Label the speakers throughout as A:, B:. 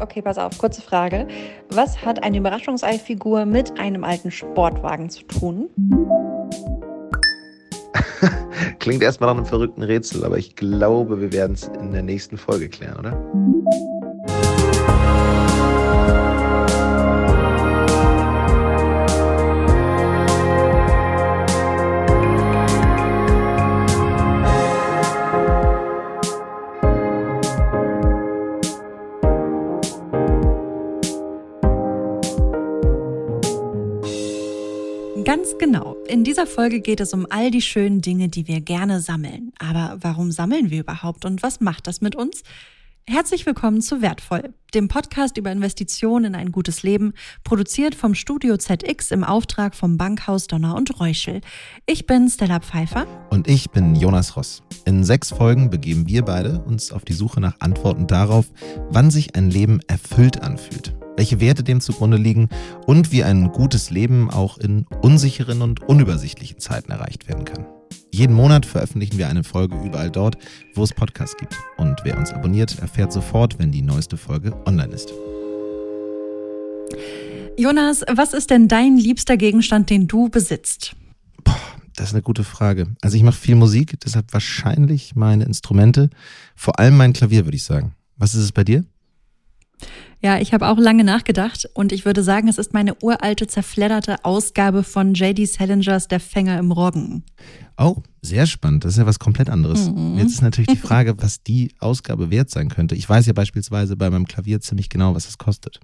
A: Okay, pass auf, kurze Frage. Was hat eine Überraschungseifigur mit einem alten Sportwagen zu tun?
B: Klingt erstmal nach einem verrückten Rätsel, aber ich glaube, wir werden es in der nächsten Folge klären, oder?
A: Folge geht es um all die schönen Dinge, die wir gerne sammeln. Aber warum sammeln wir überhaupt und was macht das mit uns? Herzlich willkommen zu Wertvoll, dem Podcast über Investitionen in ein gutes Leben, produziert vom Studio ZX im Auftrag vom Bankhaus Donner und Reuschel. Ich bin Stella Pfeiffer.
B: Und ich bin Jonas Ross. In sechs Folgen begeben wir beide uns auf die Suche nach Antworten darauf, wann sich ein Leben erfüllt anfühlt welche Werte dem zugrunde liegen und wie ein gutes Leben auch in unsicheren und unübersichtlichen Zeiten erreicht werden kann. Jeden Monat veröffentlichen wir eine Folge überall dort, wo es Podcasts gibt. Und wer uns abonniert, erfährt sofort, wenn die neueste Folge online ist.
A: Jonas, was ist denn dein liebster Gegenstand, den du besitzt?
B: Boah, das ist eine gute Frage. Also ich mache viel Musik, deshalb wahrscheinlich meine Instrumente, vor allem mein Klavier, würde ich sagen. Was ist es bei dir?
A: Ja, ich habe auch lange nachgedacht und ich würde sagen, es ist meine uralte, zerfledderte Ausgabe von J.D. Salingers Der Fänger im Roggen.
B: Oh, sehr spannend. Das ist ja was komplett anderes. Mhm. Jetzt ist natürlich die Frage, was die Ausgabe wert sein könnte. Ich weiß ja beispielsweise bei meinem Klavier ziemlich genau, was es kostet.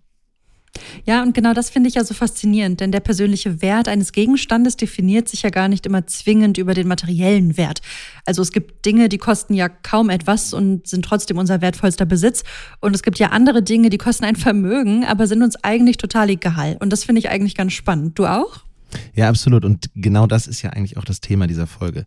A: Ja, und genau das finde ich ja so faszinierend, denn der persönliche Wert eines Gegenstandes definiert sich ja gar nicht immer zwingend über den materiellen Wert. Also es gibt Dinge, die kosten ja kaum etwas und sind trotzdem unser wertvollster Besitz. Und es gibt ja andere Dinge, die kosten ein Vermögen, aber sind uns eigentlich total egal. Und das finde ich eigentlich ganz spannend. Du auch?
B: Ja, absolut. Und genau das ist ja eigentlich auch das Thema dieser Folge.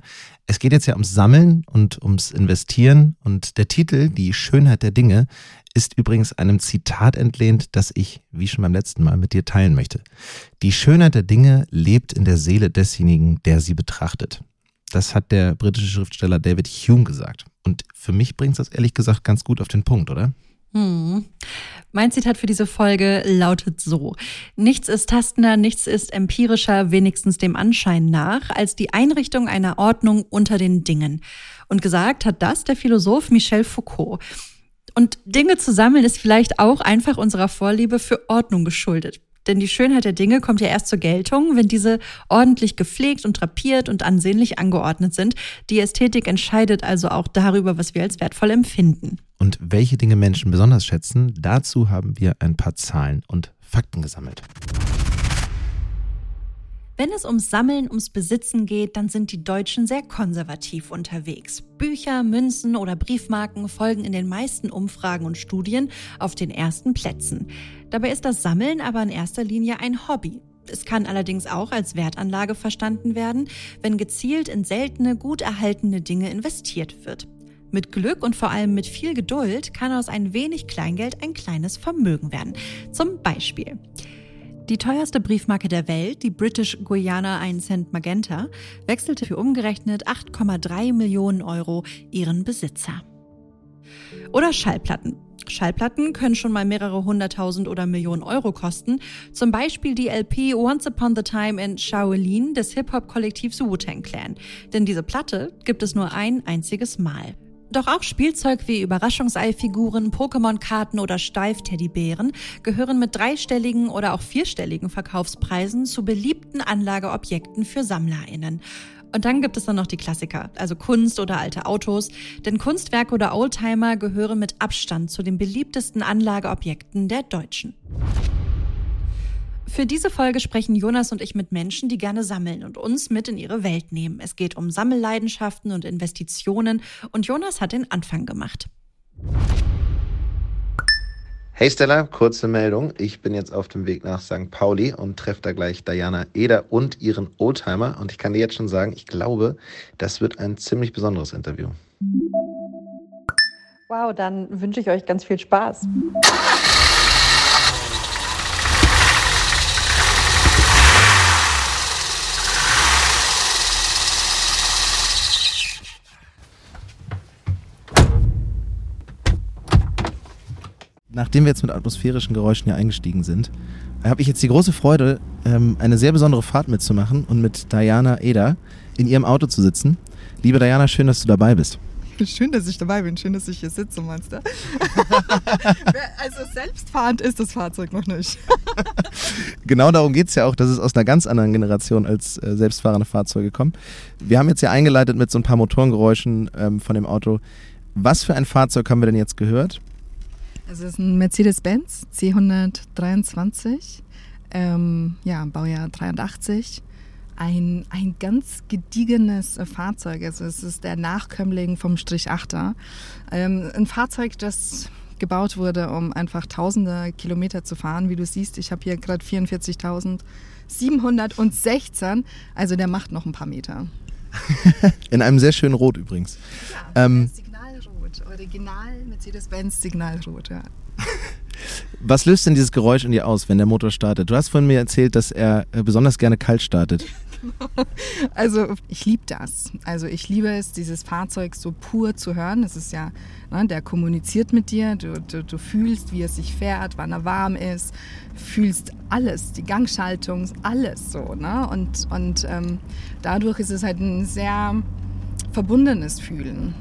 B: Es geht jetzt ja ums Sammeln und ums Investieren. Und der Titel, Die Schönheit der Dinge, ist übrigens einem Zitat entlehnt, das ich, wie schon beim letzten Mal, mit dir teilen möchte. Die Schönheit der Dinge lebt in der Seele desjenigen, der sie betrachtet. Das hat der britische Schriftsteller David Hume gesagt. Und für mich bringt das ehrlich gesagt ganz gut auf den Punkt, oder?
A: Hm. Mein Zitat für diese Folge lautet so. Nichts ist tastender, nichts ist empirischer, wenigstens dem Anschein nach, als die Einrichtung einer Ordnung unter den Dingen. Und gesagt hat das der Philosoph Michel Foucault. Und Dinge zu sammeln ist vielleicht auch einfach unserer Vorliebe für Ordnung geschuldet. Denn die Schönheit der Dinge kommt ja erst zur Geltung, wenn diese ordentlich gepflegt und drapiert und ansehnlich angeordnet sind. Die Ästhetik entscheidet also auch darüber, was wir als wertvoll empfinden.
B: Und welche Dinge Menschen besonders schätzen, dazu haben wir ein paar Zahlen und Fakten gesammelt.
A: Wenn es ums Sammeln, ums Besitzen geht, dann sind die Deutschen sehr konservativ unterwegs. Bücher, Münzen oder Briefmarken folgen in den meisten Umfragen und Studien auf den ersten Plätzen. Dabei ist das Sammeln aber in erster Linie ein Hobby. Es kann allerdings auch als Wertanlage verstanden werden, wenn gezielt in seltene, gut erhaltene Dinge investiert wird. Mit Glück und vor allem mit viel Geduld kann aus ein wenig Kleingeld ein kleines Vermögen werden. Zum Beispiel. Die teuerste Briefmarke der Welt, die British Guiana 1 Cent Magenta, wechselte für umgerechnet 8,3 Millionen Euro ihren Besitzer. Oder Schallplatten. Schallplatten können schon mal mehrere hunderttausend oder Millionen Euro kosten. Zum Beispiel die LP Once Upon the Time in Shaolin des Hip-Hop-Kollektivs Wu-Tang Clan. Denn diese Platte gibt es nur ein einziges Mal. Doch auch Spielzeug wie Überraschungseifiguren, Pokémon-Karten oder Steif-Teddybären gehören mit dreistelligen oder auch vierstelligen Verkaufspreisen zu beliebten Anlageobjekten für SammlerInnen. Und dann gibt es dann noch die Klassiker, also Kunst oder alte Autos. Denn Kunstwerke oder Oldtimer gehören mit Abstand zu den beliebtesten Anlageobjekten der Deutschen. Für diese Folge sprechen Jonas und ich mit Menschen, die gerne sammeln und uns mit in ihre Welt nehmen. Es geht um Sammelleidenschaften und Investitionen und Jonas hat den Anfang gemacht.
B: Hey Stella, kurze Meldung. Ich bin jetzt auf dem Weg nach St. Pauli und treffe da gleich Diana Eder und ihren Oldtimer. Und ich kann dir jetzt schon sagen, ich glaube, das wird ein ziemlich besonderes Interview.
A: Wow, dann wünsche ich euch ganz viel Spaß.
B: Nachdem wir jetzt mit atmosphärischen Geräuschen hier eingestiegen sind, habe ich jetzt die große Freude, ähm, eine sehr besondere Fahrt mitzumachen und mit Diana Eder in ihrem Auto zu sitzen. Liebe Diana, schön, dass du dabei bist.
C: Schön, dass ich dabei bin. Schön, dass ich hier sitze, meinst du? also selbstfahrend ist das Fahrzeug noch nicht.
B: genau darum geht es ja auch, dass es aus einer ganz anderen Generation als äh, selbstfahrende Fahrzeuge kommt. Wir haben jetzt ja eingeleitet mit so ein paar Motorengeräuschen ähm, von dem Auto. Was für ein Fahrzeug haben wir denn jetzt gehört?
C: Also es ist ein Mercedes-Benz C123, ähm, ja, Baujahr 83. Ein, ein ganz gediegenes Fahrzeug. Also es ist der Nachkömmling vom Strich 8er. Ähm, ein Fahrzeug, das gebaut wurde, um einfach tausende Kilometer zu fahren. Wie du siehst, ich habe hier gerade 44.716. Also der macht noch ein paar Meter.
B: In einem sehr schönen Rot übrigens.
C: Ja, ähm, Original Mercedes-Benz Signalrot, ja.
B: Was löst denn dieses Geräusch in dir aus, wenn der Motor startet? Du hast von mir erzählt, dass er äh, besonders gerne kalt startet.
C: Also ich liebe das. Also ich liebe es, dieses Fahrzeug so pur zu hören. Das ist ja, ne, der kommuniziert mit dir. Du, du, du fühlst, wie er sich fährt, wann er warm ist. Fühlst alles, die Gangschaltung, alles so. Ne? Und, und ähm, dadurch ist es halt ein sehr verbundenes Fühlen.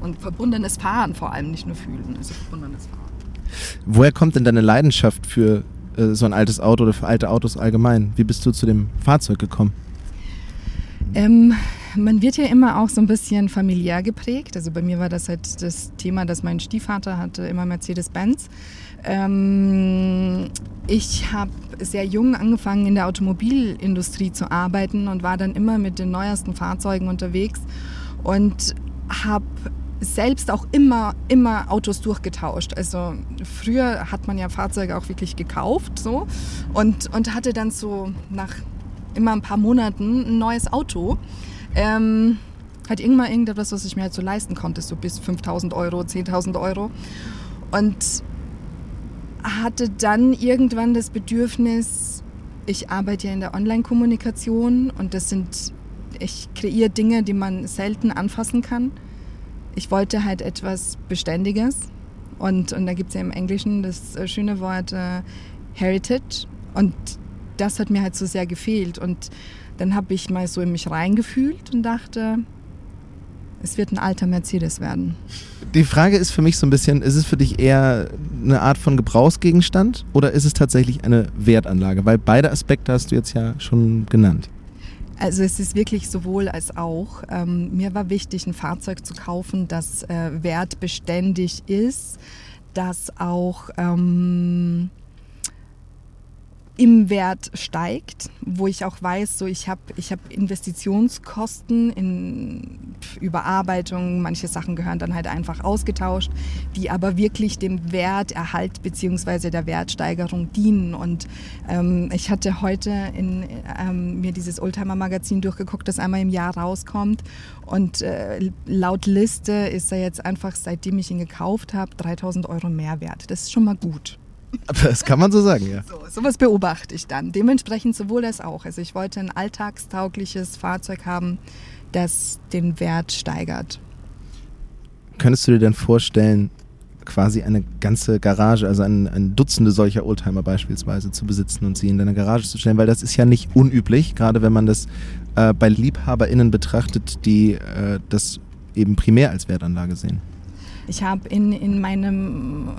C: Und verbundenes Fahren vor allem, nicht nur fühlen, also verbundenes Fahren.
B: Woher kommt denn deine Leidenschaft für äh, so ein altes Auto oder für alte Autos allgemein? Wie bist du zu dem Fahrzeug gekommen?
C: Ähm, man wird ja immer auch so ein bisschen familiär geprägt. Also bei mir war das halt das Thema, dass mein Stiefvater hatte immer Mercedes-Benz. Ähm, ich habe sehr jung angefangen in der Automobilindustrie zu arbeiten und war dann immer mit den neuesten Fahrzeugen unterwegs und habe selbst auch immer, immer Autos durchgetauscht. Also früher hat man ja Fahrzeuge auch wirklich gekauft so und, und hatte dann so nach immer ein paar Monaten ein neues Auto. Ähm, halt irgendwann irgendetwas, was ich mir halt so leisten konnte, so bis 5000 Euro, 10.000 Euro. Und hatte dann irgendwann das Bedürfnis, ich arbeite ja in der Online-Kommunikation und das sind, ich kreiere Dinge, die man selten anfassen kann ich wollte halt etwas Beständiges. Und, und da gibt es ja im Englischen das äh, schöne Wort äh, Heritage. Und das hat mir halt so sehr gefehlt. Und dann habe ich mal so in mich reingefühlt und dachte, es wird ein alter Mercedes werden.
B: Die Frage ist für mich so ein bisschen, ist es für dich eher eine Art von Gebrauchsgegenstand oder ist es tatsächlich eine Wertanlage? Weil beide Aspekte hast du jetzt ja schon genannt.
C: Also es ist wirklich sowohl als auch. Ähm, mir war wichtig, ein Fahrzeug zu kaufen, das äh, wertbeständig ist, das auch ähm, im Wert steigt, wo ich auch weiß, so ich habe ich hab Investitionskosten in Überarbeitung, manche Sachen gehören dann halt einfach ausgetauscht, die aber wirklich dem Werterhalt bzw. der Wertsteigerung dienen. Und ähm, ich hatte heute in, ähm, mir dieses Oldtimer-Magazin durchgeguckt, das einmal im Jahr rauskommt. Und äh, laut Liste ist er jetzt einfach, seitdem ich ihn gekauft habe, 3000 Euro mehr wert. Das ist schon mal gut.
B: Das kann man so sagen, ja.
C: So, sowas beobachte ich dann. Dementsprechend sowohl das auch. Also ich wollte ein alltagstaugliches Fahrzeug haben, das den Wert steigert.
B: Könntest du dir denn vorstellen, quasi eine ganze Garage, also ein, ein, Dutzende solcher Oldtimer beispielsweise zu besitzen und sie in deine Garage zu stellen, weil das ist ja nicht unüblich, gerade wenn man das äh, bei LiebhaberInnen betrachtet, die äh, das eben primär als Wertanlage sehen.
C: Ich habe in, in meinem,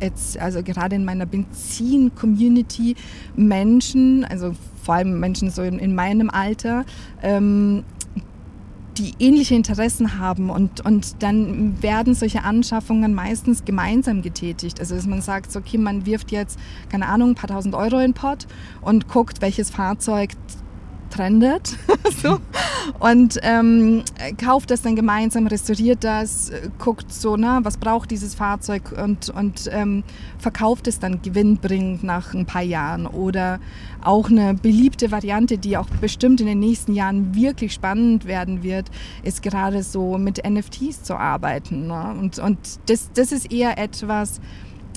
C: äh, jetzt, also gerade in meiner Benzin-Community Menschen, also vor allem Menschen so in, in meinem Alter, ähm, die ähnliche Interessen haben und, und dann werden solche Anschaffungen meistens gemeinsam getätigt. Also dass man sagt, okay, man wirft jetzt, keine Ahnung, ein paar tausend Euro in den Pott und guckt, welches Fahrzeug trendet. so. Und ähm, kauft das dann gemeinsam, restauriert das, guckt so, na, was braucht dieses Fahrzeug und, und ähm, verkauft es dann gewinnbringend nach ein paar Jahren. Oder auch eine beliebte Variante, die auch bestimmt in den nächsten Jahren wirklich spannend werden wird, ist gerade so mit NFTs zu arbeiten. Ne? Und, und das, das ist eher etwas,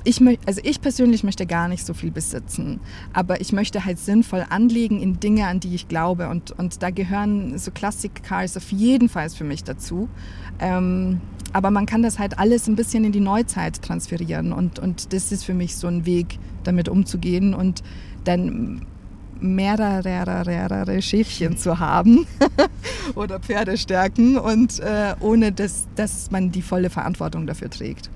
C: ich, also ich persönlich möchte gar nicht so viel besitzen, aber ich möchte halt sinnvoll anlegen in Dinge, an die ich glaube. Und, und da gehören so Classic Cars auf jeden Fall für mich dazu. Ähm, aber man kann das halt alles ein bisschen in die Neuzeit transferieren und, und das ist für mich so ein Weg, damit umzugehen und dann mehrere Schäfchen zu haben oder Pferdestärken und äh, ohne dass, dass man die volle Verantwortung dafür trägt.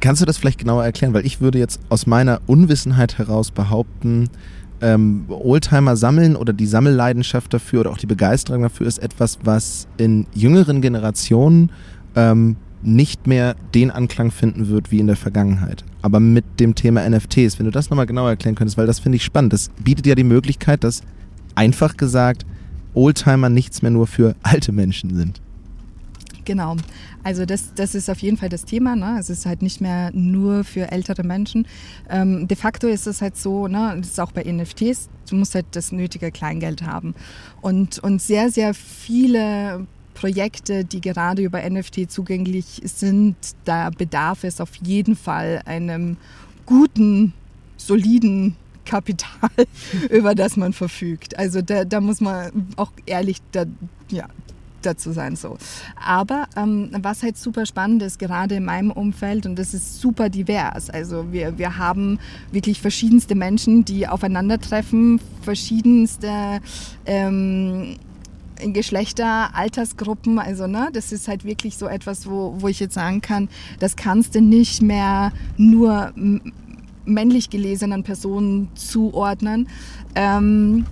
B: Kannst du das vielleicht genauer erklären? Weil ich würde jetzt aus meiner Unwissenheit heraus behaupten, ähm, Oldtimer sammeln oder die Sammelleidenschaft dafür oder auch die Begeisterung dafür ist etwas, was in jüngeren Generationen ähm, nicht mehr den Anklang finden wird wie in der Vergangenheit. Aber mit dem Thema NFTs, wenn du das nochmal genauer erklären könntest, weil das finde ich spannend. Das bietet ja die Möglichkeit, dass einfach gesagt Oldtimer nichts mehr nur für alte Menschen sind.
C: Genau. Also das, das ist auf jeden Fall das Thema. Ne? Es ist halt nicht mehr nur für ältere Menschen. Ähm, de facto ist es halt so, ne? das ist auch bei NFTs, du musst halt das nötige Kleingeld haben. Und, und sehr, sehr viele Projekte, die gerade über NFT zugänglich sind, da bedarf es auf jeden Fall einem guten, soliden Kapital, über das man verfügt. Also da, da muss man auch ehrlich da, ja, dazu sein. So. Aber ähm, was halt super spannend ist, gerade in meinem Umfeld, und das ist super divers. Also wir, wir haben wirklich verschiedenste Menschen, die aufeinandertreffen, verschiedenste ähm, Geschlechter, Altersgruppen, also ne, das ist halt wirklich so etwas, wo, wo ich jetzt sagen kann, das kannst du nicht mehr nur männlich gelesenen Personen zuordnen. Ähm,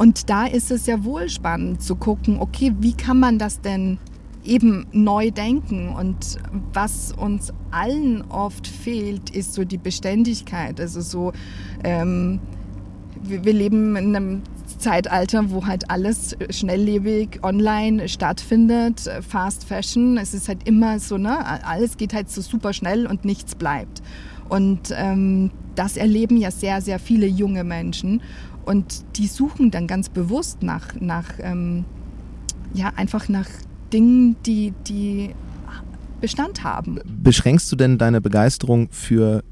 C: und da ist es ja wohl spannend zu gucken, okay, wie kann man das denn eben neu denken. Und was uns allen oft fehlt, ist so die Beständigkeit. Also so, ähm, wir, wir, leben in einem Zeitalter, wo halt alles schnelllebig online stattfindet, Fast Fashion. Es ist halt immer so, ne, alles geht halt so super schnell und nichts bleibt. Und ähm, das erleben ja sehr, sehr viele junge Menschen. Und die suchen dann ganz bewusst nach, nach ähm, ja, einfach nach Dingen, die, die Bestand haben.
B: Beschränkst du denn deine Begeisterung für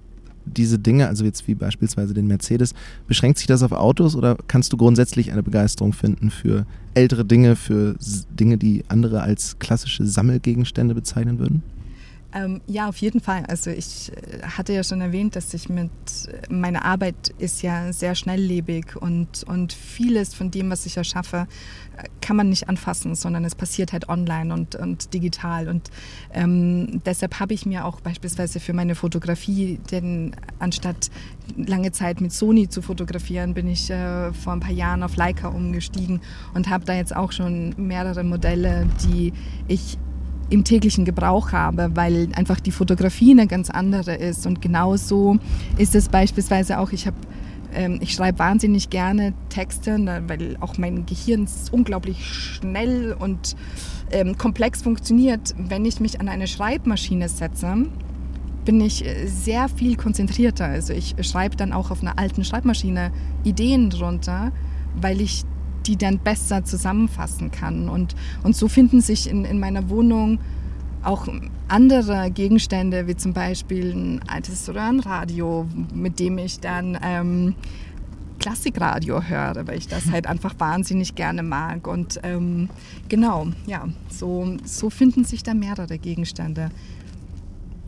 B: diese Dinge, also jetzt wie beispielsweise den Mercedes, beschränkt sich das auf Autos oder kannst du grundsätzlich eine Begeisterung finden für ältere Dinge, für Dinge, die andere als klassische Sammelgegenstände bezeichnen würden?
C: Ähm, ja, auf jeden Fall. Also ich äh, hatte ja schon erwähnt, dass ich mit meine Arbeit ist ja sehr schnelllebig und, und vieles von dem, was ich erschaffe, äh, kann man nicht anfassen, sondern es passiert halt online und, und digital. Und ähm, deshalb habe ich mir auch beispielsweise für meine Fotografie, denn anstatt lange Zeit mit Sony zu fotografieren, bin ich äh, vor ein paar Jahren auf Leica umgestiegen und habe da jetzt auch schon mehrere Modelle, die ich im täglichen Gebrauch habe, weil einfach die Fotografie eine ganz andere ist. Und genauso ist es beispielsweise auch, ich habe ähm, ich schreibe wahnsinnig gerne Texte, ne, weil auch mein Gehirn unglaublich schnell und ähm, komplex funktioniert. Wenn ich mich an eine Schreibmaschine setze, bin ich äh, sehr viel konzentrierter. Also ich schreibe dann auch auf einer alten Schreibmaschine Ideen drunter, weil ich die dann besser zusammenfassen kann. Und, und so finden sich in, in meiner Wohnung auch andere Gegenstände, wie zum Beispiel ein altes Röhrenradio, mit dem ich dann ähm, Klassikradio höre, weil ich das halt einfach wahnsinnig gerne mag. Und ähm, genau, ja, so, so finden sich da mehrere Gegenstände.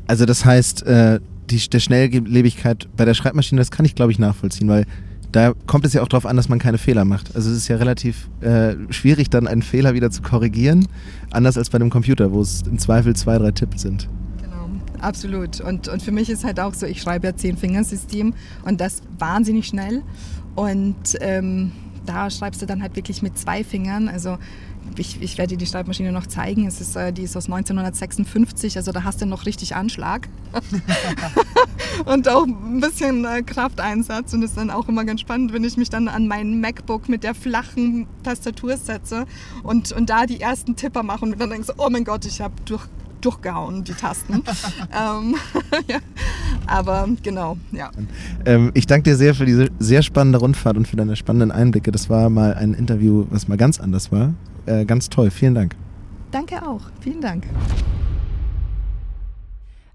B: Also das heißt, äh, die, der Schnelllebigkeit bei der Schreibmaschine, das kann ich glaube ich nachvollziehen, weil da kommt es ja auch darauf an, dass man keine Fehler macht. Also es ist ja relativ äh, schwierig, dann einen Fehler wieder zu korrigieren, anders als bei einem Computer, wo es im Zweifel zwei, drei Tipps sind.
C: Genau, absolut. Und, und für mich ist halt auch so, ich schreibe ja Zehn-Fingersystem und das wahnsinnig schnell. Und ähm, da schreibst du dann halt wirklich mit zwei Fingern. Also ich, ich werde dir die Schreibmaschine noch zeigen. Es ist, äh, die ist aus 1956, also da hast du noch richtig Anschlag. und auch ein bisschen äh, Krafteinsatz. Und es ist dann auch immer ganz spannend, wenn ich mich dann an meinen MacBook mit der flachen Tastatur setze und, und da die ersten Tipper mache und dann denke so, oh mein Gott, ich habe durch durchgehauen, die Tasten. ähm, ja. Aber genau, ja.
B: Ähm, ich danke dir sehr für diese sehr spannende Rundfahrt und für deine spannenden Einblicke. Das war mal ein Interview, was mal ganz anders war. Äh, ganz toll. Vielen Dank.
C: Danke auch. Vielen Dank.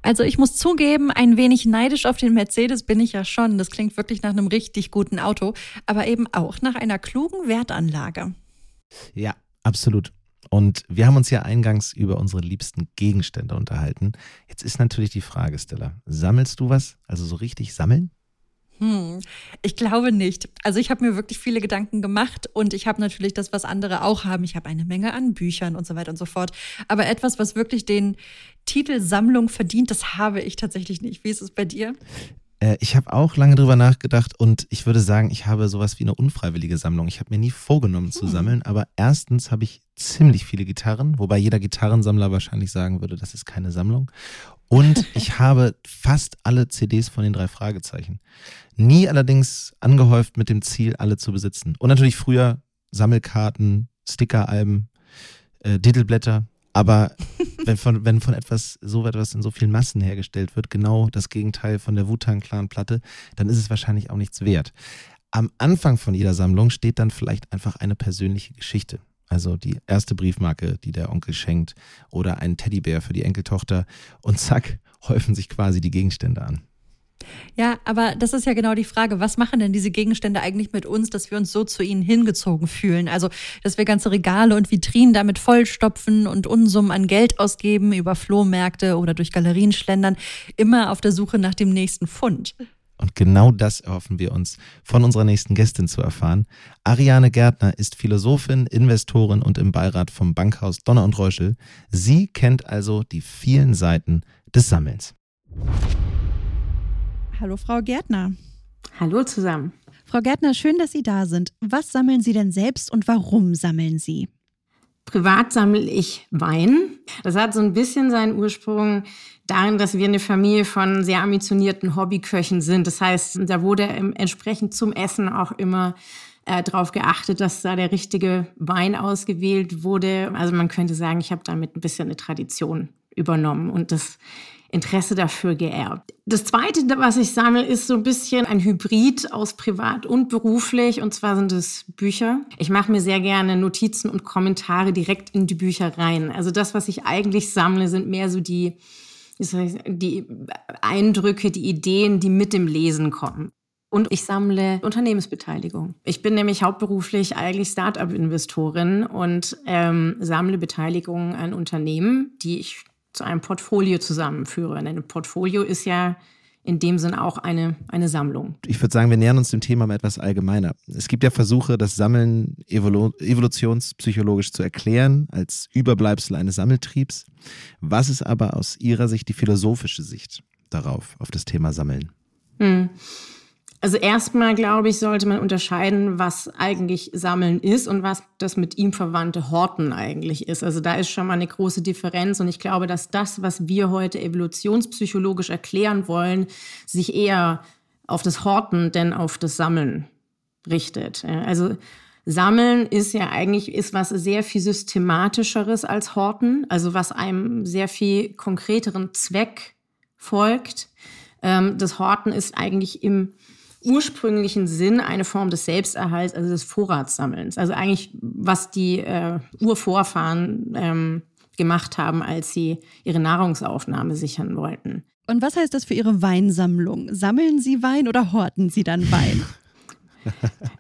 A: Also ich muss zugeben, ein wenig neidisch auf den Mercedes bin ich ja schon. Das klingt wirklich nach einem richtig guten Auto, aber eben auch nach einer klugen Wertanlage.
B: Ja, absolut. Und wir haben uns ja eingangs über unsere liebsten Gegenstände unterhalten. Jetzt ist natürlich die Frage, Stella, sammelst du was? Also so richtig sammeln?
A: Hm, ich glaube nicht. Also ich habe mir wirklich viele Gedanken gemacht und ich habe natürlich das, was andere auch haben. Ich habe eine Menge an Büchern und so weiter und so fort. Aber etwas, was wirklich den Titel Sammlung verdient, das habe ich tatsächlich nicht. Wie ist es bei dir?
B: Äh, ich habe auch lange drüber nachgedacht und ich würde sagen, ich habe sowas wie eine unfreiwillige Sammlung. Ich habe mir nie vorgenommen zu hm. sammeln, aber erstens habe ich ziemlich viele Gitarren, wobei jeder Gitarrensammler wahrscheinlich sagen würde, das ist keine Sammlung. Und ich habe fast alle CDs von den drei Fragezeichen. Nie allerdings angehäuft mit dem Ziel, alle zu besitzen. Und natürlich früher Sammelkarten, Stickeralben, äh, Titelblätter. Aber wenn von, wenn von etwas, so etwas in so vielen Massen hergestellt wird, genau das Gegenteil von der Wu-Tang-Clan-Platte, dann ist es wahrscheinlich auch nichts wert. Am Anfang von jeder Sammlung steht dann vielleicht einfach eine persönliche Geschichte. Also die erste Briefmarke, die der Onkel schenkt, oder ein Teddybär für die Enkeltochter. Und zack, häufen sich quasi die Gegenstände an.
A: Ja, aber das ist ja genau die Frage, was machen denn diese Gegenstände eigentlich mit uns, dass wir uns so zu ihnen hingezogen fühlen? Also, dass wir ganze Regale und Vitrinen damit vollstopfen und Unsummen an Geld ausgeben, über Flohmärkte oder durch Galerien schlendern, immer auf der Suche nach dem nächsten Fund.
B: Und genau das erhoffen wir uns von unserer nächsten Gästin zu erfahren. Ariane Gärtner ist Philosophin, Investorin und im Beirat vom Bankhaus Donner und Reuschel. Sie kennt also die vielen Seiten des Sammelns.
A: Hallo, Frau Gärtner.
D: Hallo zusammen.
A: Frau Gärtner, schön, dass Sie da sind. Was sammeln Sie denn selbst und warum sammeln Sie?
D: Privat sammle ich Wein. Das hat so ein bisschen seinen Ursprung darin, dass wir eine Familie von sehr ambitionierten Hobbyköchen sind. Das heißt, da wurde entsprechend zum Essen auch immer äh, darauf geachtet, dass da der richtige Wein ausgewählt wurde. Also man könnte sagen, ich habe damit ein bisschen eine Tradition übernommen und das Interesse dafür geerbt. Das Zweite, was ich sammle, ist so ein bisschen ein Hybrid aus privat und beruflich. Und zwar sind es Bücher. Ich mache mir sehr gerne Notizen und Kommentare direkt in die Bücher rein. Also das, was ich eigentlich sammle, sind mehr so die, die Eindrücke, die Ideen, die mit dem Lesen kommen. Und ich sammle Unternehmensbeteiligung. Ich bin nämlich hauptberuflich eigentlich Start-up-Investorin und ähm, sammle Beteiligungen an Unternehmen, die ich zu einem Portfolio zusammenführe. Denn ein Portfolio ist ja in dem Sinn auch eine, eine Sammlung.
B: Ich würde sagen, wir nähern uns dem Thema mal etwas allgemeiner. Es gibt ja Versuche, das Sammeln evolu evolutionspsychologisch zu erklären, als Überbleibsel eines Sammeltriebs. Was ist aber aus Ihrer Sicht die philosophische Sicht darauf, auf das Thema Sammeln?
D: Hm. Also erstmal, glaube ich, sollte man unterscheiden, was eigentlich Sammeln ist und was das mit ihm verwandte Horten eigentlich ist. Also da ist schon mal eine große Differenz und ich glaube, dass das, was wir heute evolutionspsychologisch erklären wollen, sich eher auf das Horten denn auf das Sammeln richtet. Also Sammeln ist ja eigentlich ist was sehr viel systematischeres als Horten, also was einem sehr viel konkreteren Zweck folgt. Ähm, das Horten ist eigentlich im ursprünglichen Sinn eine Form des Selbsterhalts, also des Vorratssammelns. Also eigentlich, was die äh, Urvorfahren ähm, gemacht haben, als sie ihre Nahrungsaufnahme sichern wollten.
A: Und was heißt das für Ihre Weinsammlung? Sammeln Sie Wein oder horten Sie dann Wein?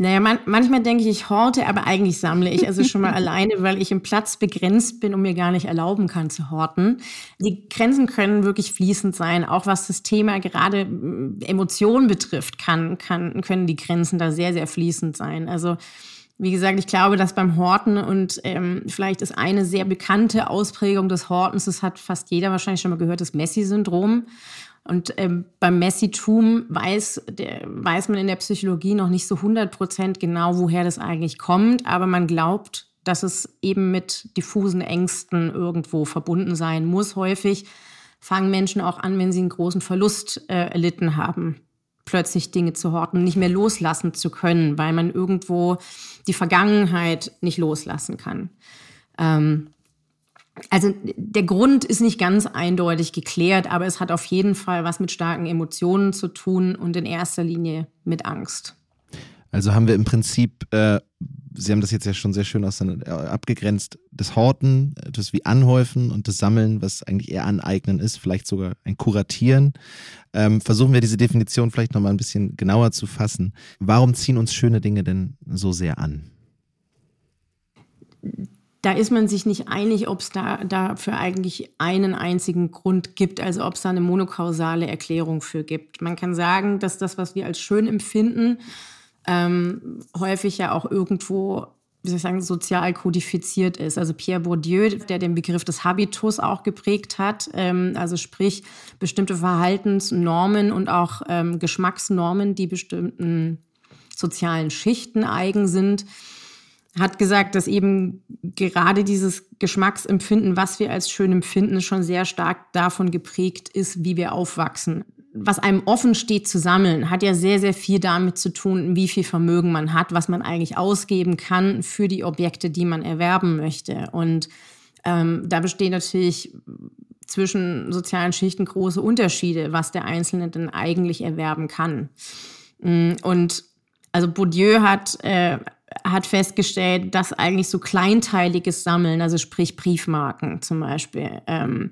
D: Naja, man, manchmal denke ich, ich horte, aber eigentlich sammle ich. Also schon mal alleine, weil ich im Platz begrenzt bin und mir gar nicht erlauben kann zu horten. Die Grenzen können wirklich fließend sein. Auch was das Thema gerade mm, Emotionen betrifft, kann, kann, können die Grenzen da sehr, sehr fließend sein. Also wie gesagt, ich glaube, dass beim Horten und ähm, vielleicht ist eine sehr bekannte Ausprägung des Hortens, das hat fast jeder wahrscheinlich schon mal gehört, das Messi-Syndrom. Und ähm, beim Messitum weiß, der, weiß man in der Psychologie noch nicht so 100 Prozent genau, woher das eigentlich kommt, aber man glaubt, dass es eben mit diffusen Ängsten irgendwo verbunden sein muss. Häufig fangen Menschen auch an, wenn sie einen großen Verlust äh, erlitten haben, plötzlich Dinge zu horten, nicht mehr loslassen zu können, weil man irgendwo die Vergangenheit nicht loslassen kann. Ähm, also der Grund ist nicht ganz eindeutig geklärt, aber es hat auf jeden Fall was mit starken Emotionen zu tun und in erster Linie mit Angst.
B: Also haben wir im Prinzip, äh, Sie haben das jetzt ja schon sehr schön äh, abgegrenzt, das Horten, das wie Anhäufen und das Sammeln, was eigentlich eher Aneignen ist, vielleicht sogar ein Kuratieren. Ähm, versuchen wir diese Definition vielleicht nochmal ein bisschen genauer zu fassen. Warum ziehen uns schöne Dinge denn so sehr an?
D: Da ist man sich nicht einig, ob es da dafür eigentlich einen einzigen Grund gibt, also ob es da eine monokausale Erklärung für gibt. Man kann sagen, dass das, was wir als schön empfinden, ähm, häufig ja auch irgendwo wie soll ich sagen, sozial kodifiziert ist. Also Pierre Bourdieu, der den Begriff des Habitus auch geprägt hat, ähm, also sprich bestimmte Verhaltensnormen und auch ähm, Geschmacksnormen, die bestimmten sozialen Schichten eigen sind, hat gesagt, dass eben gerade dieses Geschmacksempfinden, was wir als schön empfinden, schon sehr stark davon geprägt ist, wie wir aufwachsen. Was einem offen steht zu sammeln, hat ja sehr, sehr viel damit zu tun, wie viel Vermögen man hat, was man eigentlich ausgeben kann für die Objekte, die man erwerben möchte. Und ähm, da bestehen natürlich zwischen sozialen Schichten große Unterschiede, was der Einzelne denn eigentlich erwerben kann. Mm, und also Bourdieu hat äh, hat festgestellt, dass eigentlich so kleinteiliges Sammeln, also sprich Briefmarken zum Beispiel, ähm,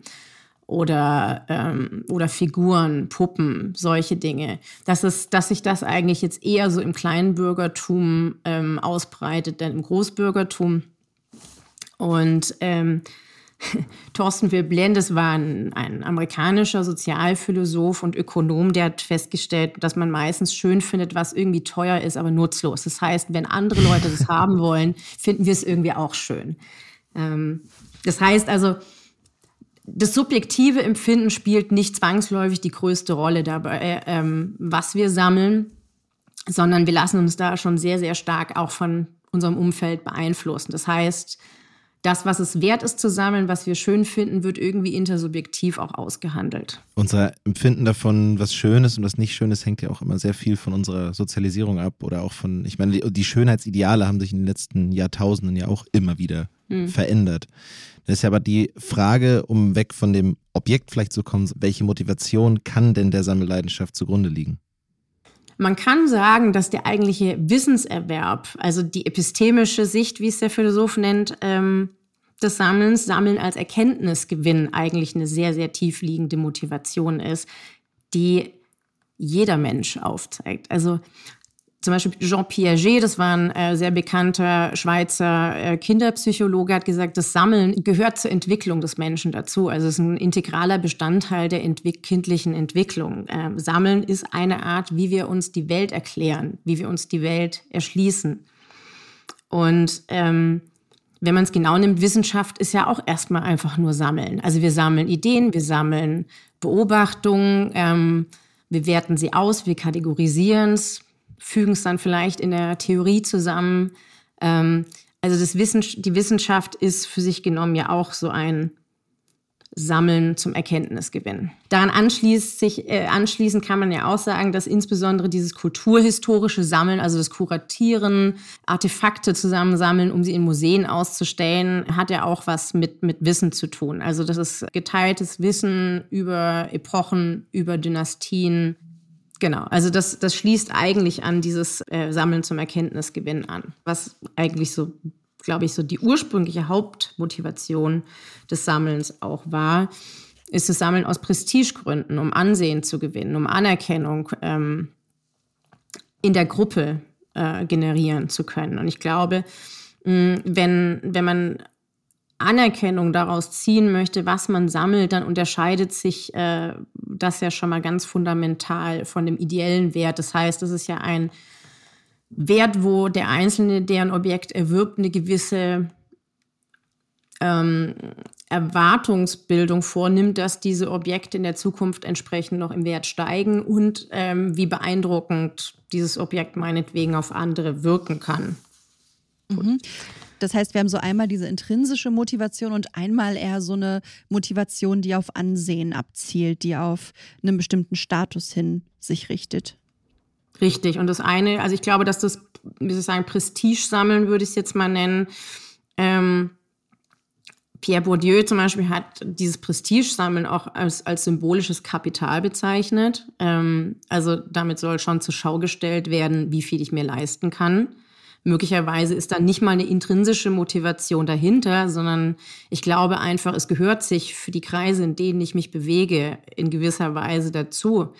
D: oder, ähm, oder Figuren, Puppen, solche Dinge, dass, es, dass sich das eigentlich jetzt eher so im Kleinbürgertum ähm, ausbreitet, denn im Großbürgertum. Und ähm, Thorsten Veblen, das war ein, ein, amerikanischer Sozialphilosoph und Ökonom, der hat festgestellt, dass man meistens schön findet, was irgendwie teuer ist, aber nutzlos. Das heißt, wenn andere Leute das haben wollen, finden wir es irgendwie auch schön. Ähm, das heißt also, das subjektive Empfinden spielt nicht zwangsläufig die größte Rolle dabei, ähm, was wir sammeln, sondern wir lassen uns da schon sehr, sehr stark auch von unserem Umfeld beeinflussen. Das heißt, das, was es wert ist zu sammeln, was wir schön finden, wird irgendwie intersubjektiv auch ausgehandelt.
B: Unser Empfinden davon, was schön ist und was nicht schön ist, hängt ja auch immer sehr viel von unserer Sozialisierung ab oder auch von, ich meine, die, Schönheitsideale haben sich in den letzten Jahrtausenden ja auch immer wieder hm. verändert. Das ist ja aber die Frage, um weg von dem Objekt vielleicht zu kommen, welche Motivation kann denn der Sammelleidenschaft zugrunde liegen?
D: Man kann sagen, dass der eigentliche Wissenserwerb, also die epistemische Sicht, wie es der Philosoph nennt, ähm, des Sammelns, Sammeln als Erkenntnisgewinn eigentlich eine sehr, sehr tiefliegende Motivation ist, die jeder Mensch aufzeigt. Also zum Beispiel Jean Piaget, das war ein äh, sehr bekannter Schweizer äh, Kinderpsychologe, hat gesagt, das Sammeln gehört zur Entwicklung des Menschen dazu. Also es ist ein integraler Bestandteil der entwick kindlichen Entwicklung. Ähm, Sammeln ist eine Art, wie wir uns die Welt erklären, wie wir uns die Welt erschließen. Und ähm, wenn man es genau nimmt, Wissenschaft ist ja auch erstmal einfach nur Sammeln. Also wir sammeln Ideen, wir sammeln Beobachtungen, ähm, wir werten sie aus, wir kategorisieren es, fügen es dann vielleicht in der Theorie zusammen. Ähm, also das Wissen, die Wissenschaft ist für sich genommen ja auch so ein Sammeln zum Erkenntnisgewinn. Daran anschließt sich, äh, anschließend kann man ja auch sagen, dass insbesondere dieses kulturhistorische Sammeln, also das Kuratieren, Artefakte zusammensammeln, um sie in Museen auszustellen, hat ja auch was mit, mit Wissen zu tun. Also das ist geteiltes Wissen über Epochen, über Dynastien, Genau, also das, das schließt eigentlich an dieses äh, Sammeln zum Erkenntnisgewinn an, was eigentlich so, glaube ich, so die ursprüngliche Hauptmotivation des Sammelns auch war, ist das Sammeln aus Prestigegründen, um Ansehen zu gewinnen, um Anerkennung ähm, in der Gruppe äh, generieren zu können. Und ich glaube, wenn, wenn man Anerkennung daraus ziehen möchte, was man sammelt, dann unterscheidet sich äh, das ja schon mal ganz fundamental von dem ideellen Wert. Das heißt, es ist ja ein Wert, wo der Einzelne, der ein Objekt erwirbt, eine gewisse ähm, Erwartungsbildung vornimmt, dass diese Objekte in der Zukunft entsprechend noch im Wert steigen und ähm, wie beeindruckend dieses Objekt meinetwegen auf andere wirken kann.
A: Mhm. Das heißt, wir haben so einmal diese intrinsische Motivation und einmal eher so eine Motivation, die auf Ansehen abzielt, die auf einen bestimmten Status hin sich richtet.
D: Richtig. Und das eine, also ich glaube, dass das, wie soll ich sagen, Prestige sammeln würde ich es jetzt mal nennen. Ähm, Pierre Bourdieu zum Beispiel hat dieses Prestige-Sammeln auch als, als symbolisches Kapital bezeichnet. Ähm, also damit soll schon zur Schau gestellt werden, wie viel ich mir leisten kann. Möglicherweise ist da nicht mal eine intrinsische Motivation dahinter, sondern ich glaube einfach, es gehört sich für die Kreise, in denen ich mich bewege, in gewisser Weise dazu,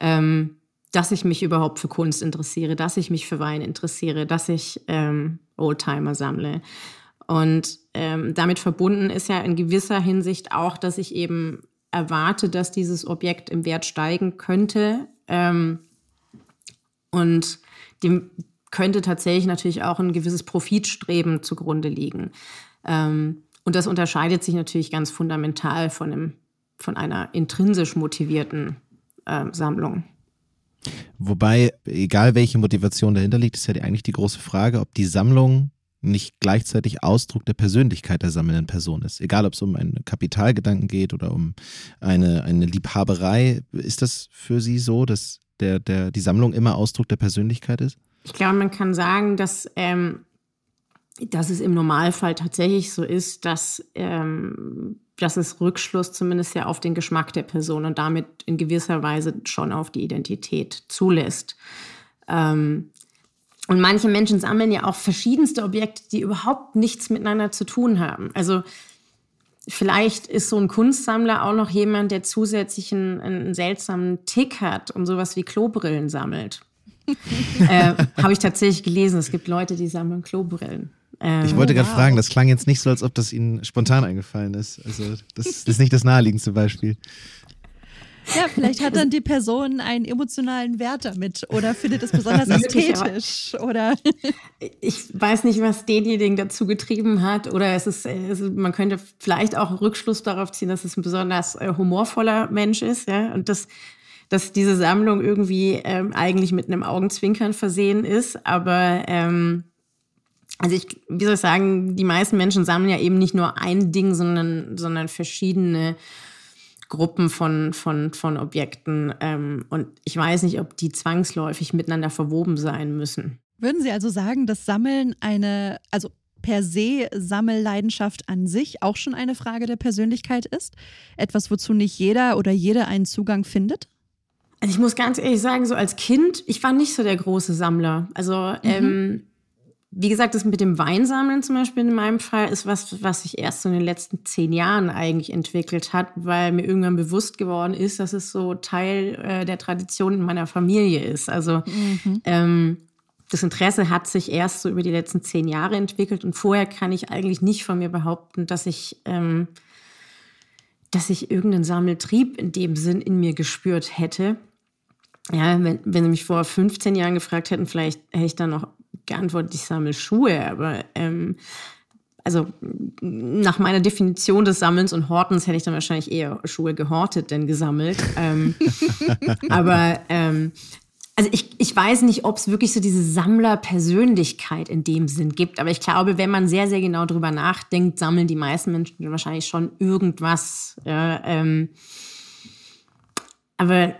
D: ähm, dass ich mich überhaupt für Kunst interessiere, dass ich mich für Wein interessiere, dass ich ähm, Oldtimer sammle. Und ähm, damit verbunden ist ja in gewisser Hinsicht auch, dass ich eben erwarte, dass dieses Objekt im Wert steigen könnte. Ähm, und dem könnte tatsächlich natürlich auch ein gewisses Profitstreben zugrunde liegen. Ähm, und das unterscheidet sich natürlich ganz fundamental von, einem, von einer intrinsisch motivierten äh, Sammlung.
B: Wobei, egal welche Motivation dahinter liegt, ist ja eigentlich die große Frage, ob die Sammlung nicht gleichzeitig Ausdruck der Persönlichkeit der sammelnden Person ist. Egal, ob es um einen Kapitalgedanken geht oder um eine, eine Liebhaberei. Ist das für Sie so, dass der, der, die Sammlung immer Ausdruck der Persönlichkeit ist?
D: Ich glaube, man kann sagen, dass ähm, dass es im Normalfall tatsächlich so ist, dass, ähm, dass es Rückschluss zumindest ja auf den Geschmack der Person und damit in gewisser Weise schon auf die Identität zulässt. Ähm, und manche Menschen sammeln ja auch verschiedenste Objekte, die überhaupt nichts miteinander zu tun haben. Also vielleicht ist so ein Kunstsammler auch noch jemand, der zusätzlich einen, einen seltsamen Tick hat und sowas wie Klobrillen sammelt. äh, Habe ich tatsächlich gelesen. Es gibt Leute, die sammeln Klobrillen.
B: Ähm, ich wollte gerade wow. fragen, das klang jetzt nicht so, als ob das Ihnen spontan eingefallen ist. Also das ist nicht das naheliegendste Beispiel.
A: Ja, vielleicht hat dann die Person einen emotionalen Wert damit oder findet es besonders ästhetisch oder.
D: ich weiß nicht, was denjenigen dazu getrieben hat oder es ist, es ist, man könnte vielleicht auch Rückschluss darauf ziehen, dass es ein besonders äh, humorvoller Mensch ist, ja, und dass, dass diese Sammlung irgendwie ähm, eigentlich mit einem Augenzwinkern versehen ist, aber ähm, also ich, wie soll ich sagen, die meisten Menschen sammeln ja eben nicht nur ein Ding, sondern, sondern verschiedene Gruppen von, von, von Objekten. Ähm, und ich weiß nicht, ob die zwangsläufig miteinander verwoben sein müssen.
A: Würden Sie also sagen, dass Sammeln eine, also per se Sammelleidenschaft an sich auch schon eine Frage der Persönlichkeit ist? Etwas, wozu nicht jeder oder jede einen Zugang findet?
D: Also ich muss ganz ehrlich sagen, so als Kind, ich war nicht so der große Sammler. Also mhm. ähm, wie gesagt, das mit dem Weinsammeln zum Beispiel in meinem Fall ist was, was sich erst so in den letzten zehn Jahren eigentlich entwickelt hat, weil mir irgendwann bewusst geworden ist, dass es so Teil äh, der Tradition in meiner Familie ist. Also mhm. ähm, das Interesse hat sich erst so über die letzten zehn Jahre entwickelt und vorher kann ich eigentlich nicht von mir behaupten, dass ich, ähm, dass ich irgendeinen Sammeltrieb in dem Sinn in mir gespürt hätte. Ja, wenn, wenn Sie mich vor 15 Jahren gefragt hätten, vielleicht hätte ich dann noch geantwortet, ich sammle Schuhe, aber ähm, also nach meiner Definition des Sammelns und Hortens hätte ich dann wahrscheinlich eher Schuhe gehortet, denn gesammelt. ähm, aber ähm, also ich, ich weiß nicht, ob es wirklich so diese Sammlerpersönlichkeit in dem Sinn gibt, aber ich glaube, wenn man sehr, sehr genau drüber nachdenkt, sammeln die meisten Menschen wahrscheinlich schon irgendwas. Ja, ähm, aber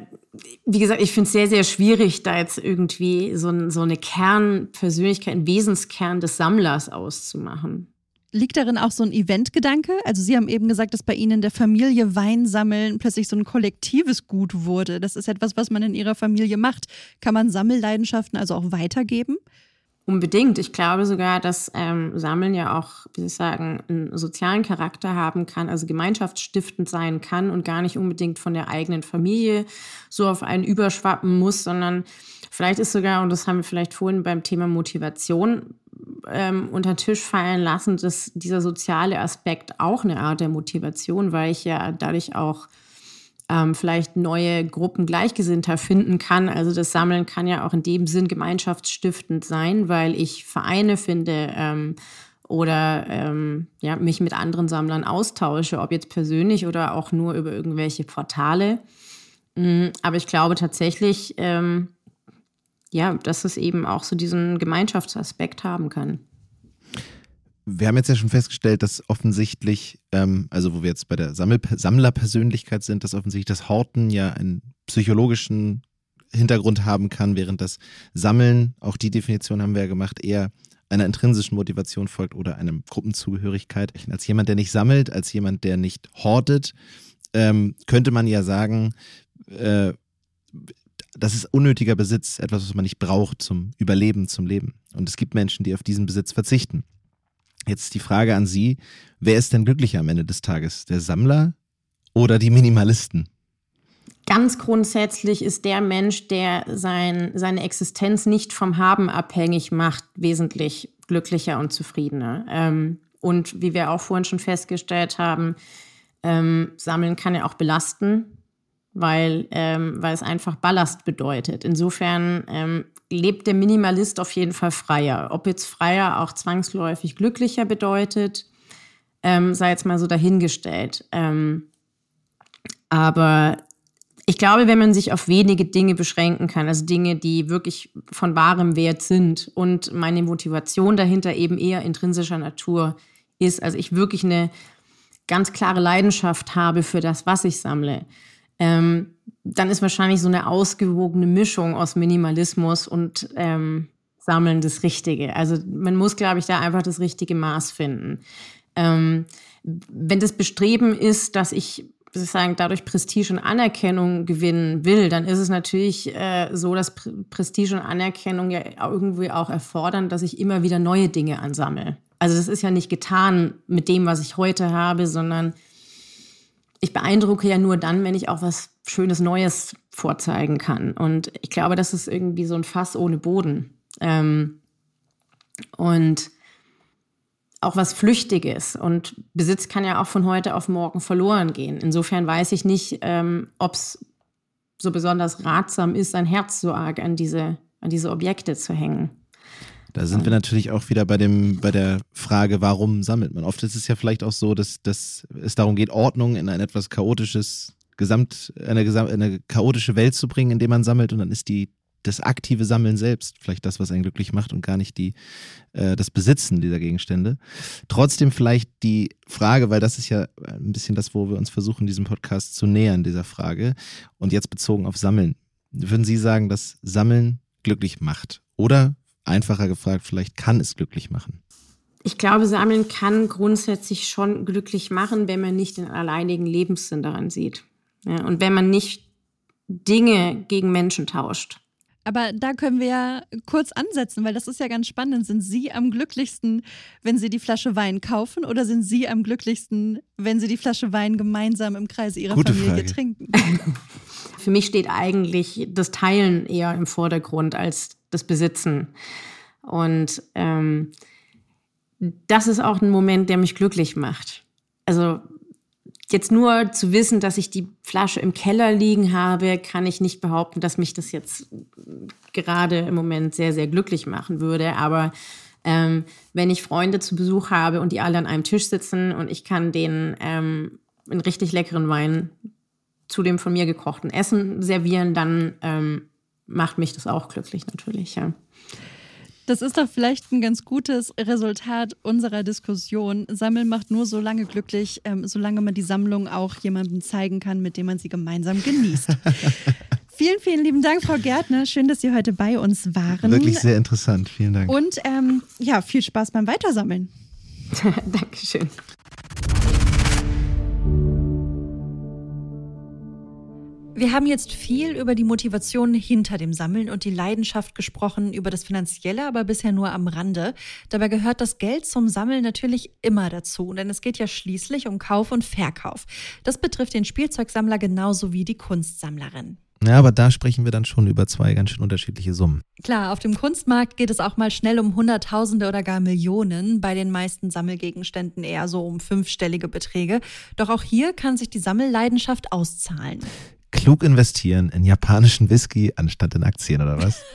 D: wie gesagt, ich finde es sehr, sehr schwierig, da jetzt irgendwie so, so eine Kernpersönlichkeit, einen Wesenskern des Sammlers auszumachen.
A: Liegt darin auch so ein Eventgedanke? Also Sie haben eben gesagt, dass bei Ihnen in der Familie Weinsammeln plötzlich so ein kollektives Gut wurde. Das ist etwas, was man in Ihrer Familie macht. Kann man Sammelleidenschaften also auch weitergeben?
D: Unbedingt. Ich glaube sogar, dass ähm, Sammeln ja auch, wie Sie sagen, einen sozialen Charakter haben kann, also gemeinschaftsstiftend sein kann und gar nicht unbedingt von der eigenen Familie so auf einen überschwappen muss, sondern vielleicht ist sogar, und das haben wir vielleicht vorhin beim Thema Motivation ähm, unter Tisch fallen lassen, dass dieser soziale Aspekt auch eine Art der Motivation, weil ich ja dadurch auch ähm, vielleicht neue Gruppen Gleichgesinnter finden kann. Also das Sammeln kann ja auch in dem Sinn gemeinschaftsstiftend sein, weil ich Vereine finde ähm, oder ähm, ja, mich mit anderen Sammlern austausche, ob jetzt persönlich oder auch nur über irgendwelche Portale. Mhm, aber ich glaube tatsächlich, ähm, ja, dass es eben auch so diesen Gemeinschaftsaspekt haben kann
B: wir haben jetzt ja schon festgestellt, dass offensichtlich, ähm, also wo wir jetzt bei der Sammel Sammlerpersönlichkeit sind, dass offensichtlich das Horten ja einen psychologischen Hintergrund haben kann, während das Sammeln, auch die Definition haben wir ja gemacht, eher einer intrinsischen Motivation folgt oder einer Gruppenzugehörigkeit. Als jemand, der nicht sammelt, als jemand, der nicht hortet, ähm, könnte man ja sagen, äh, das ist unnötiger Besitz, etwas, was man nicht braucht zum Überleben, zum Leben. Und es gibt Menschen, die auf diesen Besitz verzichten. Jetzt die Frage an Sie, wer ist denn glücklicher am Ende des Tages? Der Sammler oder die Minimalisten?
D: Ganz grundsätzlich ist der Mensch, der sein, seine Existenz nicht vom Haben abhängig macht, wesentlich glücklicher und zufriedener. Ähm, und wie wir auch vorhin schon festgestellt haben, ähm, Sammeln kann ja auch belasten, weil, ähm, weil es einfach Ballast bedeutet. Insofern ähm, lebt der Minimalist auf jeden Fall freier. Ob jetzt freier auch zwangsläufig glücklicher bedeutet, ähm, sei jetzt mal so dahingestellt. Ähm, aber ich glaube, wenn man sich auf wenige Dinge beschränken kann, also Dinge, die wirklich von wahrem Wert sind und meine Motivation dahinter eben eher intrinsischer Natur ist, also ich wirklich eine ganz klare Leidenschaft habe für das, was ich sammle, ähm, dann ist wahrscheinlich so eine ausgewogene Mischung aus Minimalismus und ähm, Sammeln das Richtige. Also man muss, glaube ich, da einfach das richtige Maß finden. Ähm, wenn das Bestreben ist, dass ich sozusagen dadurch Prestige und Anerkennung gewinnen will, dann ist es natürlich äh, so, dass Prestige und Anerkennung ja irgendwie auch erfordern, dass ich immer wieder neue Dinge ansammle. Also das ist ja nicht getan mit dem, was ich heute habe, sondern ich beeindrucke ja nur dann, wenn ich auch was Schönes Neues vorzeigen kann. Und ich glaube, das ist irgendwie so ein Fass ohne Boden. Ähm, und auch was Flüchtiges. Und Besitz kann ja auch von heute auf morgen verloren gehen. Insofern weiß ich nicht, ähm, ob es so besonders ratsam ist, sein Herz so arg an diese, an diese Objekte zu hängen.
B: Da sind wir natürlich auch wieder bei dem, bei der Frage, warum sammelt man? Oft ist es ja vielleicht auch so, dass, dass es darum geht, Ordnung in ein etwas chaotisches Gesamt, eine, eine chaotische Welt zu bringen, indem man sammelt und dann ist die das aktive Sammeln selbst vielleicht das, was einen glücklich macht und gar nicht die, äh, das Besitzen dieser Gegenstände. Trotzdem vielleicht die Frage, weil das ist ja ein bisschen das, wo wir uns versuchen, diesem Podcast zu nähern, dieser Frage. Und jetzt bezogen auf Sammeln. Würden Sie sagen, dass Sammeln glücklich macht? Oder einfacher gefragt, vielleicht kann es glücklich machen?
D: Ich glaube, Sammeln kann grundsätzlich schon glücklich machen, wenn man nicht den alleinigen Lebenssinn daran sieht. Ja, und wenn man nicht Dinge gegen Menschen tauscht.
A: Aber da können wir ja kurz ansetzen, weil das ist ja ganz spannend. Sind Sie am glücklichsten, wenn Sie die Flasche Wein kaufen oder sind Sie am glücklichsten, wenn Sie die Flasche Wein gemeinsam im Kreise Ihrer Gute Familie Frage. trinken?
D: Für mich steht eigentlich das Teilen eher im Vordergrund als das Besitzen. Und ähm, das ist auch ein Moment, der mich glücklich macht. Also Jetzt nur zu wissen, dass ich die Flasche im Keller liegen habe, kann ich nicht behaupten, dass mich das jetzt gerade im Moment sehr, sehr glücklich machen würde. Aber ähm, wenn ich Freunde zu Besuch habe und die alle an einem Tisch sitzen und ich kann denen ähm, einen richtig leckeren Wein zu dem von mir gekochten Essen servieren, dann ähm, macht mich das auch glücklich natürlich, ja.
A: Das ist doch vielleicht ein ganz gutes Resultat unserer Diskussion. Sammeln macht nur so lange glücklich, ähm, solange man die Sammlung auch jemandem zeigen kann, mit dem man sie gemeinsam genießt. vielen, vielen lieben Dank, Frau Gärtner. Schön, dass Sie heute bei uns waren.
B: Wirklich sehr interessant. Vielen Dank.
A: Und ähm, ja, viel Spaß beim Weitersammeln.
D: Dankeschön.
A: Wir haben jetzt viel über die Motivation hinter dem Sammeln und die Leidenschaft gesprochen, über das Finanzielle, aber bisher nur am Rande. Dabei gehört das Geld zum Sammeln natürlich immer dazu, denn es geht ja schließlich um Kauf und Verkauf. Das betrifft den Spielzeugsammler genauso wie die Kunstsammlerin.
B: Ja, aber da sprechen wir dann schon über zwei ganz schön unterschiedliche Summen.
A: Klar, auf dem Kunstmarkt geht es auch mal schnell um Hunderttausende oder gar Millionen, bei den meisten Sammelgegenständen eher so um fünfstellige Beträge. Doch auch hier kann sich die Sammelleidenschaft auszahlen
B: klug investieren in japanischen Whisky anstatt in Aktien oder was?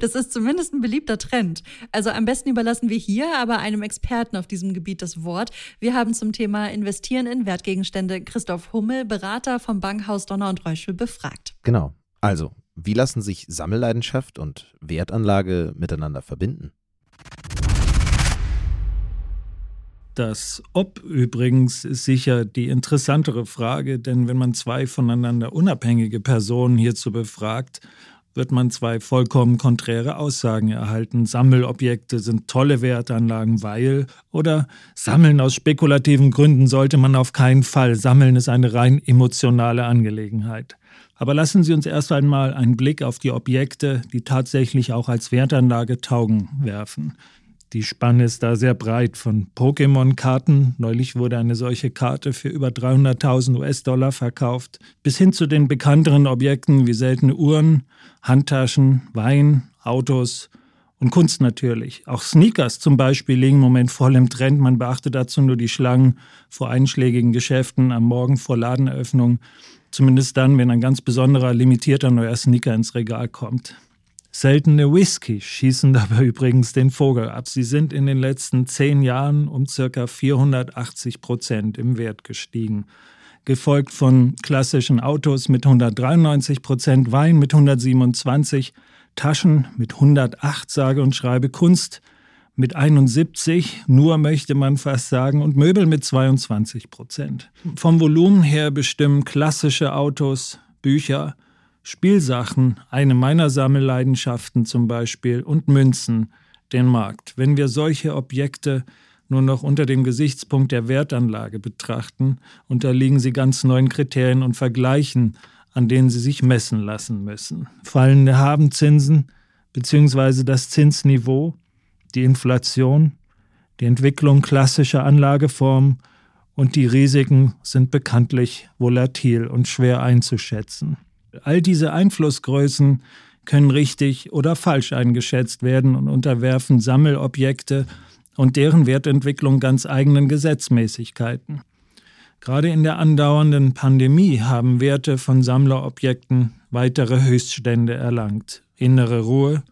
A: Das ist zumindest ein beliebter Trend. Also am besten überlassen wir hier aber einem Experten auf diesem Gebiet das Wort. Wir haben zum Thema Investieren in Wertgegenstände Christoph Hummel, Berater vom Bankhaus Donner und Reuschel, befragt.
B: Genau. Also, wie lassen sich Sammelleidenschaft und Wertanlage miteinander verbinden?
E: Das Ob übrigens ist sicher die interessantere Frage, denn wenn man zwei voneinander unabhängige Personen hierzu befragt, wird man zwei vollkommen konträre Aussagen erhalten. Sammelobjekte sind tolle Wertanlagen, weil oder Sammeln aus spekulativen Gründen sollte man auf keinen Fall. Sammeln ist eine rein emotionale Angelegenheit. Aber lassen Sie uns erst einmal einen Blick auf die Objekte, die tatsächlich auch als Wertanlage taugen, werfen. Die Spanne ist da sehr breit von Pokémon-Karten. Neulich wurde eine solche Karte für über 300.000 US-Dollar verkauft, bis hin zu den bekannteren Objekten wie seltene Uhren, Handtaschen, Wein, Autos Und Kunst natürlich. Auch Sneakers zum Beispiel liegen im Moment voll im Trend. Man beachte dazu nur die Schlangen vor einschlägigen Geschäften am Morgen vor Ladeneröffnung. Zumindest dann, wenn ein ganz besonderer, limitierter neuer Sneaker ins Regal kommt. Seltene Whisky schießen dabei übrigens den Vogel ab. Sie sind in den letzten zehn Jahren um circa 480 Prozent im Wert gestiegen. Gefolgt von klassischen Autos mit 193 Prozent, Wein mit 127, Taschen mit 108, sage und schreibe Kunst mit 71, nur möchte man fast sagen, und Möbel mit 22 Prozent. Vom Volumen her bestimmen klassische Autos, Bücher, Spielsachen, eine meiner Sammelleidenschaften zum Beispiel, und Münzen, den Markt. Wenn wir solche Objekte nur noch unter dem Gesichtspunkt der Wertanlage betrachten, unterliegen sie ganz neuen Kriterien und Vergleichen, an denen sie sich messen lassen müssen. Fallende Habenzinsen bzw. das Zinsniveau, die Inflation, die Entwicklung klassischer Anlageformen und die Risiken sind bekanntlich volatil und schwer einzuschätzen. All diese Einflussgrößen können richtig oder falsch eingeschätzt werden und unterwerfen Sammelobjekte und deren Wertentwicklung ganz eigenen Gesetzmäßigkeiten. Gerade in der andauernden Pandemie haben Werte von Sammlerobjekten weitere Höchststände erlangt. Innere Ruhe,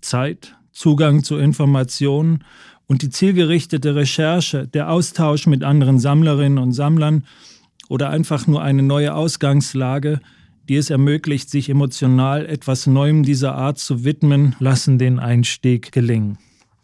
E: Zeit, Zugang zu Informationen und die zielgerichtete Recherche, der Austausch mit anderen Sammlerinnen und Sammlern oder einfach nur eine neue Ausgangslage die es ermöglicht, sich emotional etwas Neuem dieser Art zu widmen, lassen den Einstieg gelingen.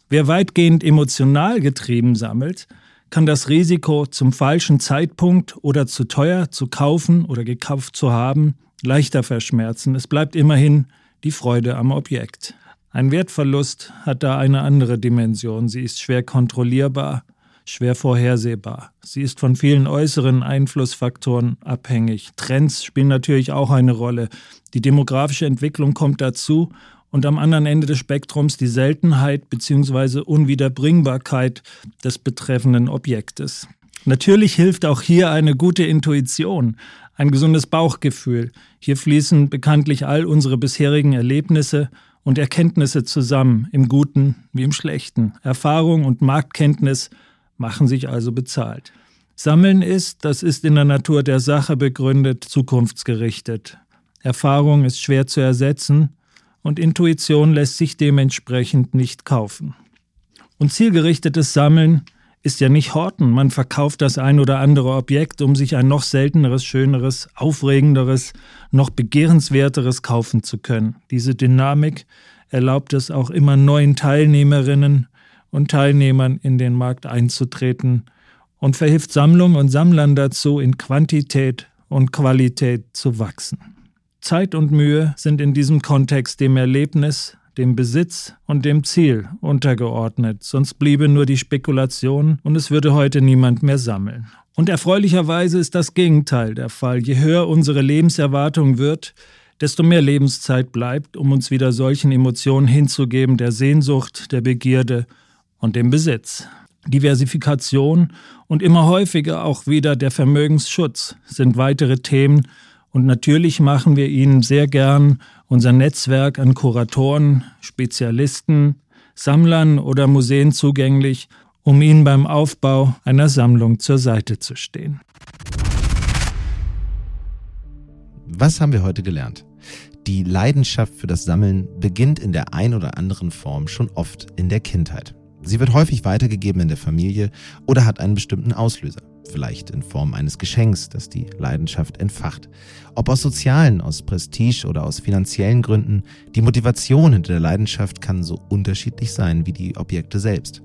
E: Wer weitgehend emotional getrieben sammelt, kann das Risiko, zum falschen Zeitpunkt oder zu teuer zu kaufen oder gekauft zu haben, leichter verschmerzen. Es bleibt immerhin die Freude am Objekt. Ein Wertverlust hat da eine andere Dimension. Sie ist schwer kontrollierbar schwer vorhersehbar. Sie ist von vielen äußeren Einflussfaktoren abhängig. Trends spielen natürlich auch eine Rolle. Die demografische Entwicklung kommt dazu und am anderen Ende des Spektrums die Seltenheit bzw. Unwiederbringbarkeit des betreffenden Objektes. Natürlich hilft auch hier eine gute Intuition, ein gesundes Bauchgefühl. Hier fließen bekanntlich all unsere bisherigen Erlebnisse und Erkenntnisse zusammen, im Guten wie im Schlechten. Erfahrung und Marktkenntnis machen sich also bezahlt. Sammeln ist, das ist in der Natur der Sache begründet, zukunftsgerichtet. Erfahrung ist schwer zu ersetzen und Intuition lässt sich dementsprechend nicht kaufen. Und zielgerichtetes Sammeln ist ja nicht Horten. Man verkauft das ein oder andere Objekt, um sich ein noch selteneres, schöneres, aufregenderes, noch begehrenswerteres kaufen zu können. Diese Dynamik erlaubt es auch immer neuen Teilnehmerinnen und Teilnehmern in den Markt einzutreten und verhilft Sammlung und Sammlern dazu, in Quantität und Qualität zu wachsen. Zeit und Mühe sind in diesem Kontext dem Erlebnis, dem Besitz und dem Ziel untergeordnet, sonst bliebe nur die Spekulation und es würde heute niemand mehr sammeln. Und erfreulicherweise ist das Gegenteil der Fall. Je höher unsere Lebenserwartung wird, desto mehr Lebenszeit bleibt, um uns wieder solchen Emotionen hinzugeben, der Sehnsucht, der Begierde und dem Besitz. Diversifikation und immer häufiger auch wieder der Vermögensschutz sind weitere Themen und natürlich machen wir Ihnen sehr gern unser Netzwerk an Kuratoren, Spezialisten, Sammlern oder Museen zugänglich, um Ihnen beim Aufbau einer Sammlung zur Seite zu stehen.
B: Was haben wir heute gelernt? Die Leidenschaft für das Sammeln beginnt in der ein oder anderen Form schon oft in der Kindheit. Sie wird häufig weitergegeben in der Familie oder hat einen bestimmten Auslöser, vielleicht in Form eines Geschenks, das die Leidenschaft entfacht. Ob aus sozialen, aus Prestige oder aus finanziellen Gründen, die Motivation hinter der Leidenschaft kann so unterschiedlich sein wie die Objekte selbst.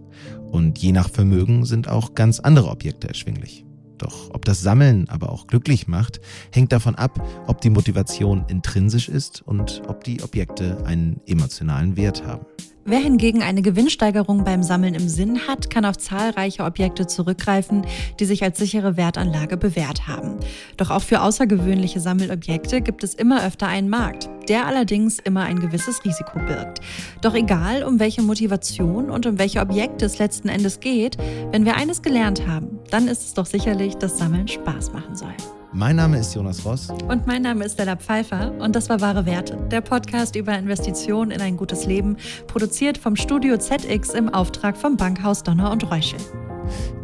B: Und je nach Vermögen sind auch ganz andere Objekte erschwinglich. Doch ob das Sammeln aber auch glücklich macht, hängt davon ab, ob die Motivation intrinsisch ist und ob die Objekte einen emotionalen Wert haben.
A: Wer hingegen eine Gewinnsteigerung beim Sammeln im Sinn hat, kann auf zahlreiche Objekte zurückgreifen, die sich als sichere Wertanlage bewährt haben. Doch auch für außergewöhnliche Sammelobjekte gibt es immer öfter einen Markt, der allerdings immer ein gewisses Risiko birgt. Doch egal, um welche Motivation und um welche Objekte es letzten Endes geht, wenn wir eines gelernt haben, dann ist es doch sicherlich, dass Sammeln Spaß machen soll.
B: Mein Name ist Jonas Ross.
A: Und mein Name ist Stella Pfeiffer. Und das war Wahre Werte, der Podcast über Investitionen in ein gutes Leben, produziert vom Studio ZX im Auftrag vom Bankhaus Donner und Reuschel.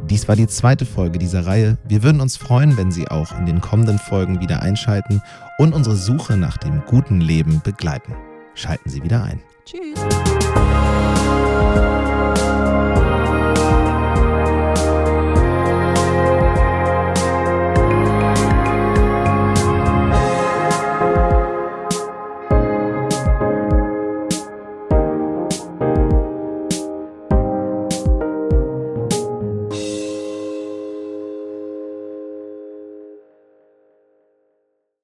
B: Dies war die zweite Folge dieser Reihe. Wir würden uns freuen, wenn Sie auch in den kommenden Folgen wieder einschalten und unsere Suche nach dem guten Leben begleiten. Schalten Sie wieder ein.
A: Tschüss.